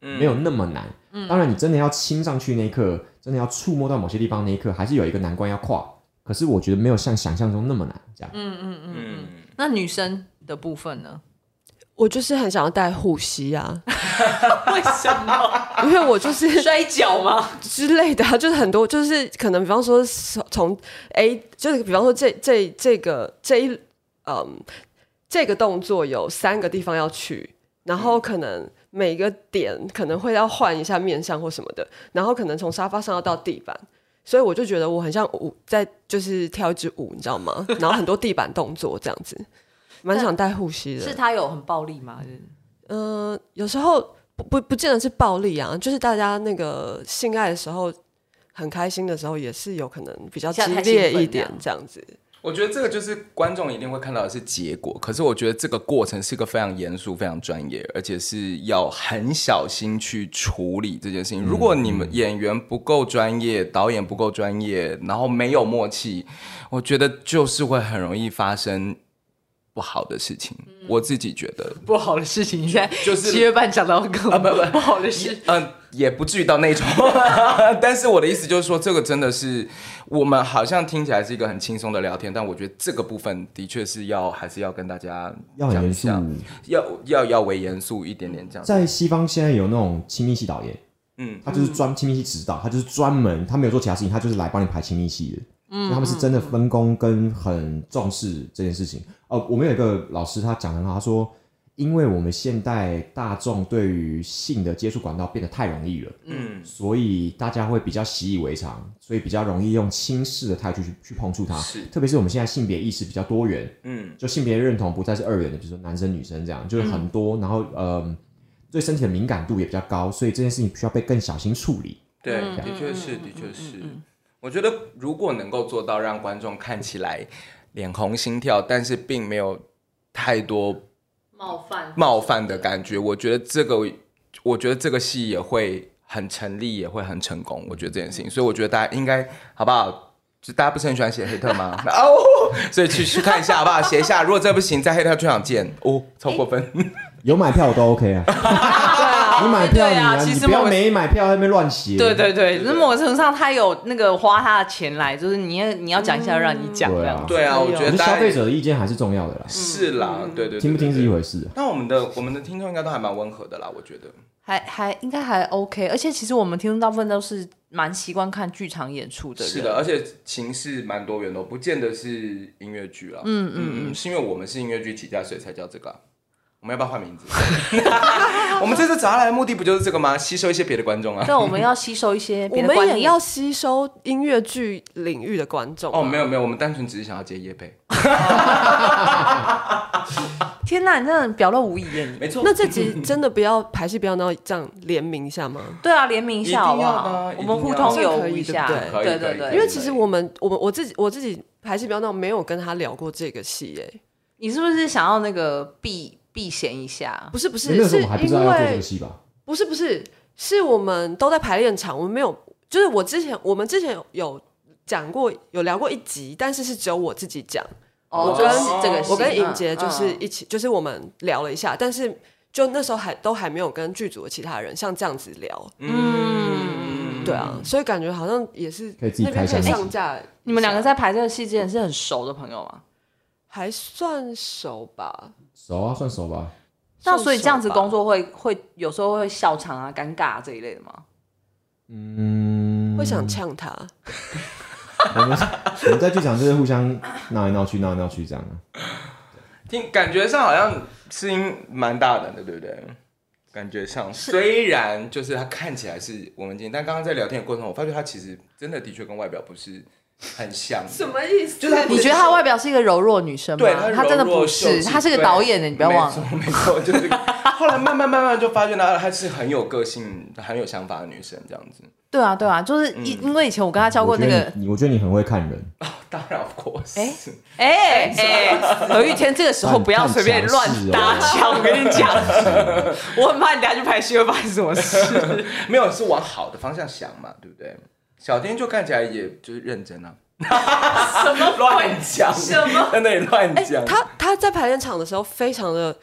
没有那么难。嗯，当然你真的要亲上去那一刻，真的要触摸到某些地方那一刻，还是有一个难关要跨。可是我觉得没有像想象中那么难。这样。嗯嗯嗯嗯。那女生的部分呢？我就是很想要带护膝啊，为什么？因为我就是摔跤吗之类的，就是很多，就是可能比方说从 A，就是比方说这这这个这一嗯这个动作有三个地方要去，然后可能每个点可能会要换一下面向或什么的，然后可能从沙发上要到地板，所以我就觉得我很像舞在就是跳一支舞，你知道吗？然后很多地板动作这样子。蛮想带护膝的，是他有很暴力吗？嗯、呃，有时候不不不见得是暴力啊，就是大家那个性爱的时候很开心的时候，也是有可能比较激烈一点这样子。我觉得这个就是观众一定会看到的是结果，可是我觉得这个过程是一个非常严肃、非常专业，而且是要很小心去处理这件事情。如果你们演员不够专业，导演不够专业，然后没有默契，我觉得就是会很容易发生。不好的事情，我自己觉得。不好的事情，现在就是七月半讲到更啊，不不不好的事，嗯，也不至于到那种，但是我的意思就是说，这个真的是我们好像听起来是一个很轻松的聊天，但我觉得这个部分的确是要还是要跟大家要很严肃，要要要为严肃一点点这样。在西方现在有那种亲密戏导演，嗯，他就是专亲密戏指导，他就是专门他没有做其他事情，他就是来帮你排亲密戏的。嗯，他们是真的分工跟很重视这件事情。哦，我们有一个老师，他讲的很好，他说，因为我们现代大众对于性的接触管道变得太容易了，嗯，所以大家会比较习以为常，所以比较容易用轻视的态度去去碰触它。是，特别是我们现在性别意识比较多元，嗯，就性别认同不再是二元的，比如说男生女生这样，就是很多，嗯、然后呃，对身体的敏感度也比较高，所以这件事情需要被更小心处理。对，的确是，的确是。我觉得如果能够做到让观众看起来脸红心跳，但是并没有太多冒犯冒犯的感觉。我觉得这个，我觉得这个戏也会很成立，也会很成功。我觉得这件事情，所以我觉得大家应该好不好？就大家不是很喜欢写黑特吗？哦，所以去去看一下好不好？写一下，如果再不行，在黑特剧场见哦，超过分。有买票我都 OK 啊。对啊，你买票你啊，你不要没买票在那边乱写。对对对，就是某个程度上他有那个花他的钱来，就是你要你要讲一下，让你讲这样。对啊，我觉得消费者的意见还是重要的啦。是啦，对对，听不听是一回事。那我们的我们的听众应该都还蛮温和的啦，我觉得。还还应该还 OK，而且其实我们听众大部分都是蛮习惯看剧场演出的人。是的，而且形式蛮多元的，不见得是音乐剧啦。嗯嗯嗯，是因为我们是音乐剧起家，所以才叫这个。我们要不要换名字？我们这次找他来的目的不就是这个吗？吸收一些别的观众啊。对，我们要吸收一些别的观众，我们也要吸收音乐剧领域的观众。哦，没有没有，我们单纯只是想要接叶贝。天哪，你真的表露无遗耶！没错，那这集真的不要排戏，不要那这样联名一下吗？对啊，联名一下好不好？我们互通有无一下，对对对对。因为其实我们我们我自己我自己排戏不要那种没有跟他聊过这个戏耶。你是不是想要那个避？避嫌一下，不是不是，是因为不是不是，是我们都在排练场，我们没有，就是我之前我们之前有讲过，有聊过一集，但是是只有我自己讲，我跟这个我跟尹杰就是一起，就是我们聊了一下，但是就那时候还都还没有跟剧组的其他人像这样子聊，嗯，对啊，所以感觉好像也是可以自己开上架。你们两个在排这个戏之前是很熟的朋友吗？还算熟吧。熟啊，算熟吧。那所以这样子工作会会有时候会笑场啊、尴尬这一类的吗？嗯，会想呛他。我们我们在剧场就是互相闹来闹去、闹来闹去这样。听感觉上好像声音蛮大胆的，对不对？感觉上虽然就是他看起来是文文静，但刚刚在聊天的过程中，我发觉他其实真的的确跟外表不是。很像，什么意思？就是你觉得她外表是一个柔弱女生吗？对，她真的不是，她是个导演的，你不要忘了。没错，没错，就是。后来慢慢慢慢就发现她，她是很有个性、很有想法的女生，这样子。对啊，对啊，就是因因为以前我跟她交过那个，你我觉得你很会看人。当然，of course。哎 哎哎，何玉天，这个时候不要随便乱搭腔，我跟你讲，我很怕你等下去拍戏会发生什么事。没有，是往好的方向想嘛，对不对？小丁就看起来也就是认真啊，什 么 乱讲，什么在那里乱讲。欸、他他在排练场的时候非常的，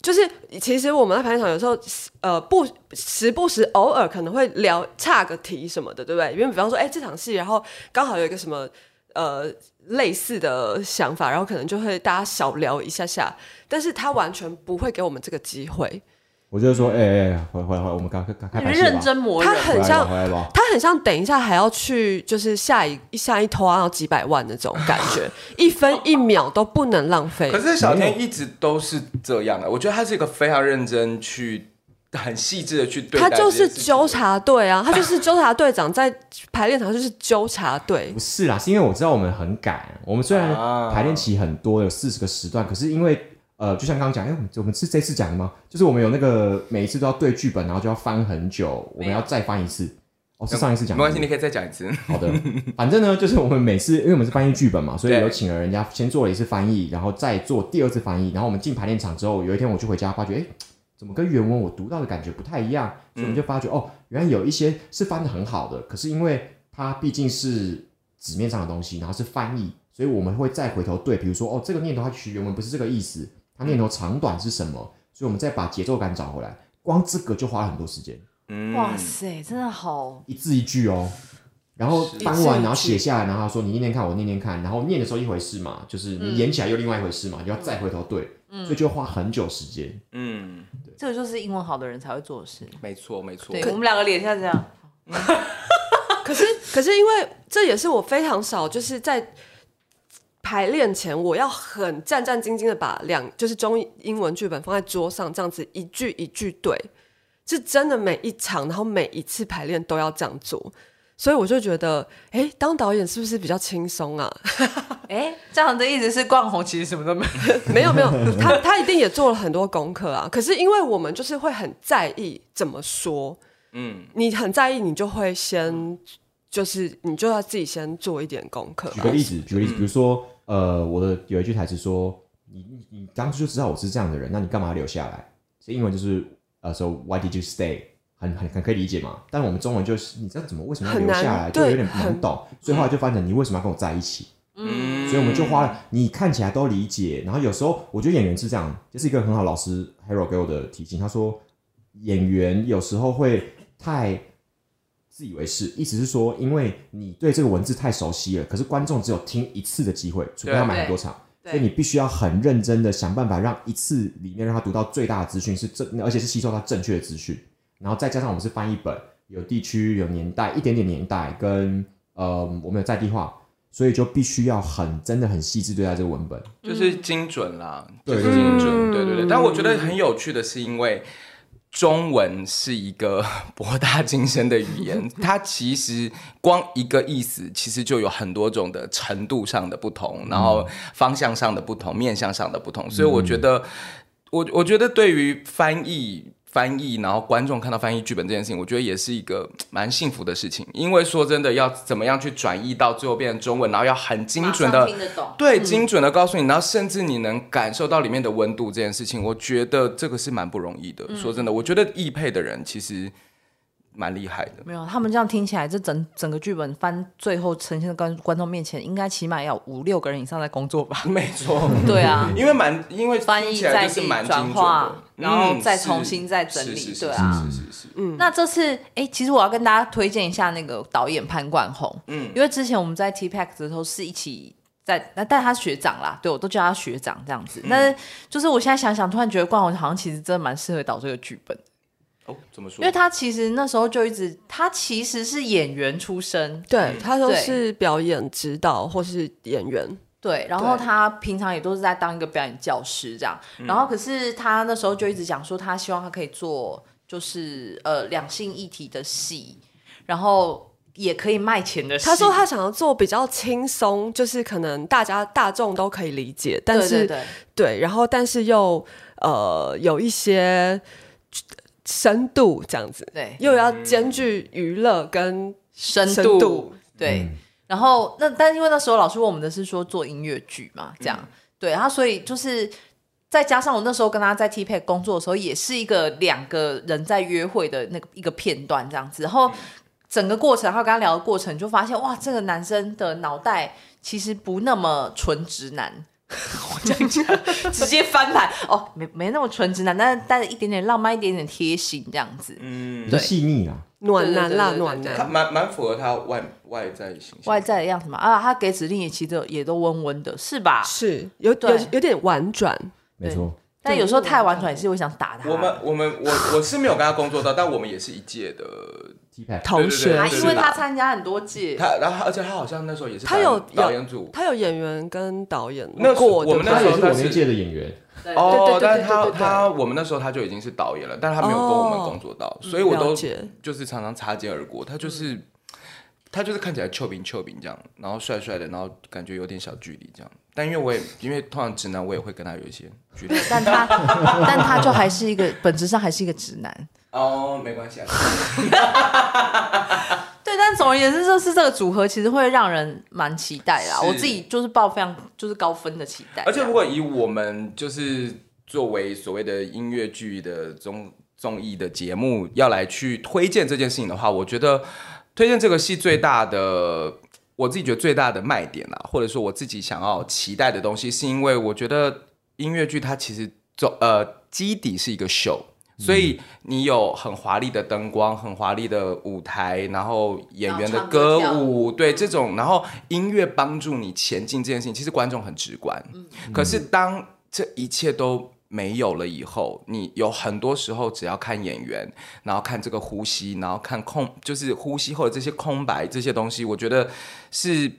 就是其实我们在排练场有时候呃不时不时偶尔可能会聊岔个题什么的，对不对？因为比方说哎、欸、这场戏，然后刚好有一个什么呃类似的想法，然后可能就会大家小聊一下下，但是他完全不会给我们这个机会。我就说，哎哎，回回来回来，我们刚刚开拍戏吧。认真磨人，他很像，他很像，等一下还要去，就是下一下一拖要几百万那种感觉，一分一秒都不能浪费。可是小天一直都是这样的，我觉得他是一个非常认真去、很细致的去对待。他就是纠察队啊，他就是 纠察队长，在排练场就是纠察队。不是啦，是因为我知道我们很赶，我们虽然排练期很多，有四十个时段，可是因为。呃，就像刚刚讲，哎，我们我们是这次讲的吗？就是我们有那个每一次都要对剧本，然后就要翻很久，我们要再翻一次。哦，是上一次讲的。没关系，你可以再讲一次。好的，反正呢，就是我们每次，因为我们是翻译剧本嘛，所以有请了人家先做了一次翻译，然后再做第二次翻译。然后我们进排练场之后，有一天我就回家发觉，哎，怎么跟原文我读到的感觉不太一样？所以我们就发觉，哦，原来有一些是翻的很好的，可是因为它毕竟是纸面上的东西，然后是翻译，所以我们会再回头对，比如说，哦，这个念头它其实原文不是这个意思。它念头长短是什么？所以我们再把节奏感找回来，光这个就花了很多时间。嗯，哇塞，真的好一字一句哦。然后翻完，然后写下来，然后他说你念念看，我念念看。然后念的时候一回事嘛，就是你演起来又另外一回事嘛，你要再回头对，所以就花很久时间。嗯，这个就是英文好的人才会做的事。没错，没错。对，我们两个脸像这样。可是，可是因为这也是我非常少，就是在。排练前，我要很战战兢兢的把两就是中英文剧本放在桌上，这样子一句一句对，是真的每一场，然后每一次排练都要这样做，所以我就觉得，哎、欸，当导演是不是比较轻松啊？哎、欸，这样的意思是冠宏其实什么都没有，没有没有，他他一定也做了很多功课啊。可是因为我们就是会很在意怎么说，嗯，你很在意，你就会先就是你就要自己先做一点功课。举个例子，举个例子，比如说。呃，我的有一句台词说，你你你当初就知道我是这样的人，那你干嘛留下来？所以英文就是呃说、so, Why did you stay？很很很可以理解嘛。但我们中文就是你知道怎么为什么要留下来，就有点难懂。所以后来就发展你为什么要跟我在一起？嗯，所以我们就花了。你看起来都理解，然后有时候我觉得演员是这样，这、就是一个很好老师 Harold 给我的提醒。他说演员有时候会太自以为是，意思是说，因为你对这个文字太熟悉了，可是观众只有听一次的机会，除非要买很多场，所以你必须要很认真的想办法让一次里面让他读到最大的资讯是正，而且是吸收到正确的资讯，然后再加上我们是翻译本，有地区有年代，一点点年代跟呃我们有在地化。所以就必须要很真的很细致对待这个文本，就是精准啦，就是精准，对对对。但我觉得很有趣的是，因为中文是一个 博大精深的语言，它其实光一个意思，其实就有很多种的程度上的不同，然后方向上的不同，面向上的不同。所以我觉得，我我觉得对于翻译。翻译，然后观众看到翻译剧本这件事情，我觉得也是一个 蛮幸福的事情。因为说真的，要怎么样去转译到最后变成中文，然后要很精准的，听得懂，对，精准的告诉你，然后甚至你能感受到里面的温度这件事情，我觉得这个是蛮不容易的。说真的，我觉得译配的人其实。蛮厉害的，没有他们这样听起来，这整整个剧本翻最后呈现在观观众面前，应该起码要五六个人以上在工作吧？没错，对啊，因为蛮因为翻译在地转化，然后再重新再整理，对啊，是是是，嗯。那这次哎，其实我要跟大家推荐一下那个导演潘冠宏，嗯，因为之前我们在 TPAC 的时候是一起在，那但他学长啦，对我都叫他学长这样子。但是就是我现在想想，突然觉得冠宏好像其实真的蛮适合导这个剧本。哦，怎么说？因为他其实那时候就一直，他其实是演员出身，对，他都是表演指导或是演员，对。然后他平常也都是在当一个表演教师这样。然后可是他那时候就一直讲说，他希望他可以做就是呃两性议题的戏，然后也可以卖钱的戏。他说他想要做比较轻松，就是可能大家大众都可以理解，但是对，对，对，对，然后但是又呃有一些。深度这样子，对，又要兼具娱乐跟深度，深度对。嗯、然后那但因为那时候老师问我们的是说做音乐剧嘛，这样，嗯、对，然后所以就是再加上我那时候跟他在 TPEC 工作的时候，也是一个两个人在约会的那个一个片段这样子，然后整个过程，然后跟他聊的过程，就发现哇，这个男生的脑袋其实不那么纯直男。我这样讲，直接翻盘哦，没没那么纯直男，但是带着一点点浪漫，一点点贴心这样子，嗯，对，细腻啊，暖男啦，暖男，他蛮蛮符合他外外在形象，外在的样子嘛啊，他给指令也其实也都温温的，是吧？是有有有点婉转，没错，但有时候太婉转也是会想打他。我们我们我我是没有跟他工作到，但我们也是一届的。同学，因为他参加很多届，他然后而且他好像那时候也是他有导演组，他有演员跟导演。那过我们那时候他是我那届的演员哦，但是他他我们那时候他就已经是导演了，但是他没有跟我们工作到，所以我都就是常常擦肩而过。他就是他就是看起来臭饼臭饼这样，然后帅帅的，然后感觉有点小距离这样。但因为我也因为通常直男，我也会跟他有一些距离，但他 但他就还是一个本质上还是一个直男。哦，没关系啊。对，但总而言之，就是这个组合其实会让人蛮期待啦。是我自己就是抱非常就是高分的期待。而且如果以我们就是作为所谓的音乐剧的综综艺的节目要来去推荐这件事情的话，我觉得推荐这个戏最大的，我自己觉得最大的卖点啊，或者说我自己想要期待的东西，是因为我觉得音乐剧它其实总呃基底是一个秀。所以你有很华丽的灯光，很华丽的舞台，然后演员的歌舞，对这种，然后音乐帮助你前进这件事情，其实观众很直观。嗯、可是当这一切都没有了以后，你有很多时候只要看演员，然后看这个呼吸，然后看空，就是呼吸或者这些空白这些东西，我觉得是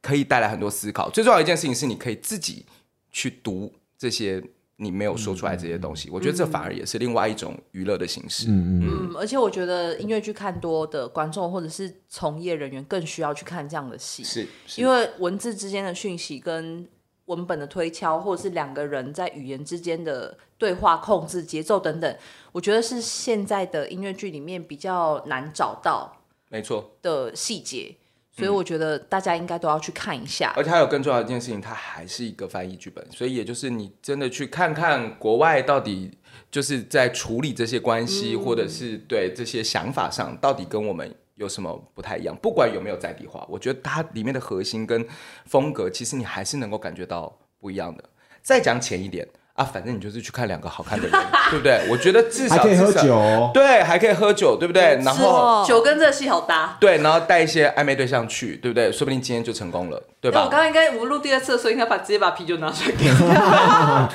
可以带来很多思考。最重要的一件事情是，你可以自己去读这些。你没有说出来这些东西，嗯、我觉得这反而也是另外一种娱乐的形式。嗯嗯，嗯，而且我觉得音乐剧看多的观众或者是从业人员更需要去看这样的戏，是，是因为文字之间的讯息跟文本的推敲，或者是两个人在语言之间的对话控制节奏等等，我觉得是现在的音乐剧里面比较难找到，没错的细节。所以我觉得大家应该都要去看一下。而且还有更重要的一件事情，它还是一个翻译剧本，所以也就是你真的去看看国外到底就是在处理这些关系，嗯、或者是对这些想法上，到底跟我们有什么不太一样。不管有没有在地化，我觉得它里面的核心跟风格，其实你还是能够感觉到不一样的。再讲浅一点。啊，反正你就是去看两个好看的人，对不对？我觉得至少还可以喝酒，哦，对，还可以喝酒，对不对？然后酒跟这个戏好搭，对，然后带一些暧昧对象去，对不对？说不定今天就成功了，对吧？我刚刚应该我们录第二次的时候，应该把直接把啤酒拿出来给他，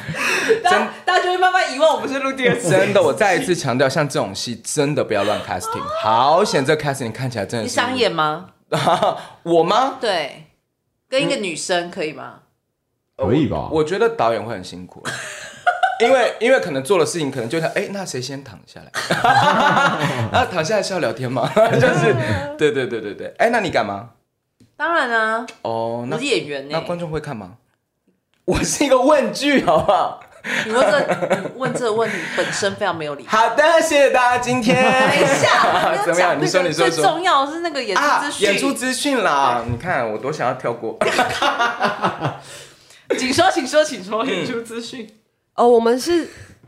真大家就会慢慢遗忘我们是录第二次。真的，我再一次强调，像这种戏真的不要乱 casting，好险这 casting 看起来真的是。你想演吗？我吗？对，跟一个女生可以吗？可以吧？我觉得导演会很辛苦，因为因为可能做的事情可能就像哎，那谁先躺下来？那 躺下来是要聊天吗？就是对对对对对，哎，那你敢吗？当然啊。哦，那是演员呢，那观众会看吗？我是一个问句，好不好？你问这问这个问题本身非常没有礼貌。好的，谢谢大家今天。等一下，怎么样？你说你说最重要的是那个演出资讯。演出资讯啦，你看我多想要跳过。请说，请说，请说，演出资讯。哦，我们是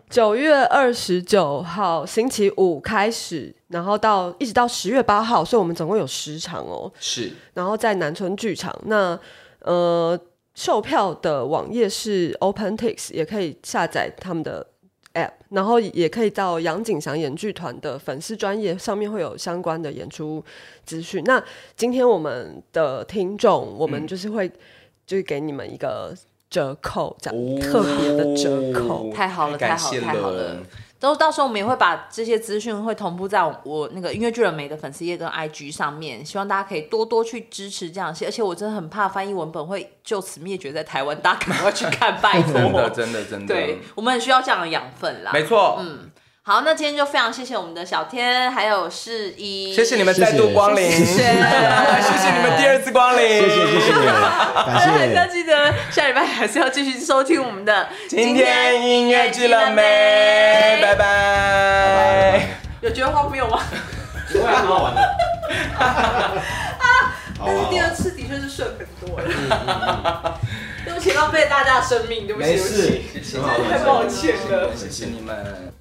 九月二十九号星期五开始，然后到一直到十月八号，所以我们总共有十场哦。是，然后在南村剧场。那呃，售票的网页是 OpenTix，也可以下载他们的 App，然后也可以到杨景祥演剧团的粉丝专业上面会有相关的演出资讯。那今天我们的听众，我们就是会就是给你们一个。折扣这样特别的折扣，太好了，太好了，太好了！都到时候我们也会把这些资讯会同步在我那个音乐剧人美的粉丝页跟 IG 上面，希望大家可以多多去支持这样些。而且我真的很怕翻译文本会就此灭绝在台湾，大家赶快去看，拜托！真的，真的，真的，对，我们很需要这样的养分啦。没错，嗯。好，那今天就非常谢谢我们的小天，还有世一，谢谢你们再度光临，谢谢，谢谢你们第二次光临，谢谢谢谢你们，感谢。要记得下礼拜还是要继续收听我们的今天音乐剧了没？拜拜。有觉得荒谬吗？不会，很好玩的。啊，但是第二次的确是顺很多了。对不起，浪费大家的生命，对不起，对不起，太抱歉了，谢谢你们。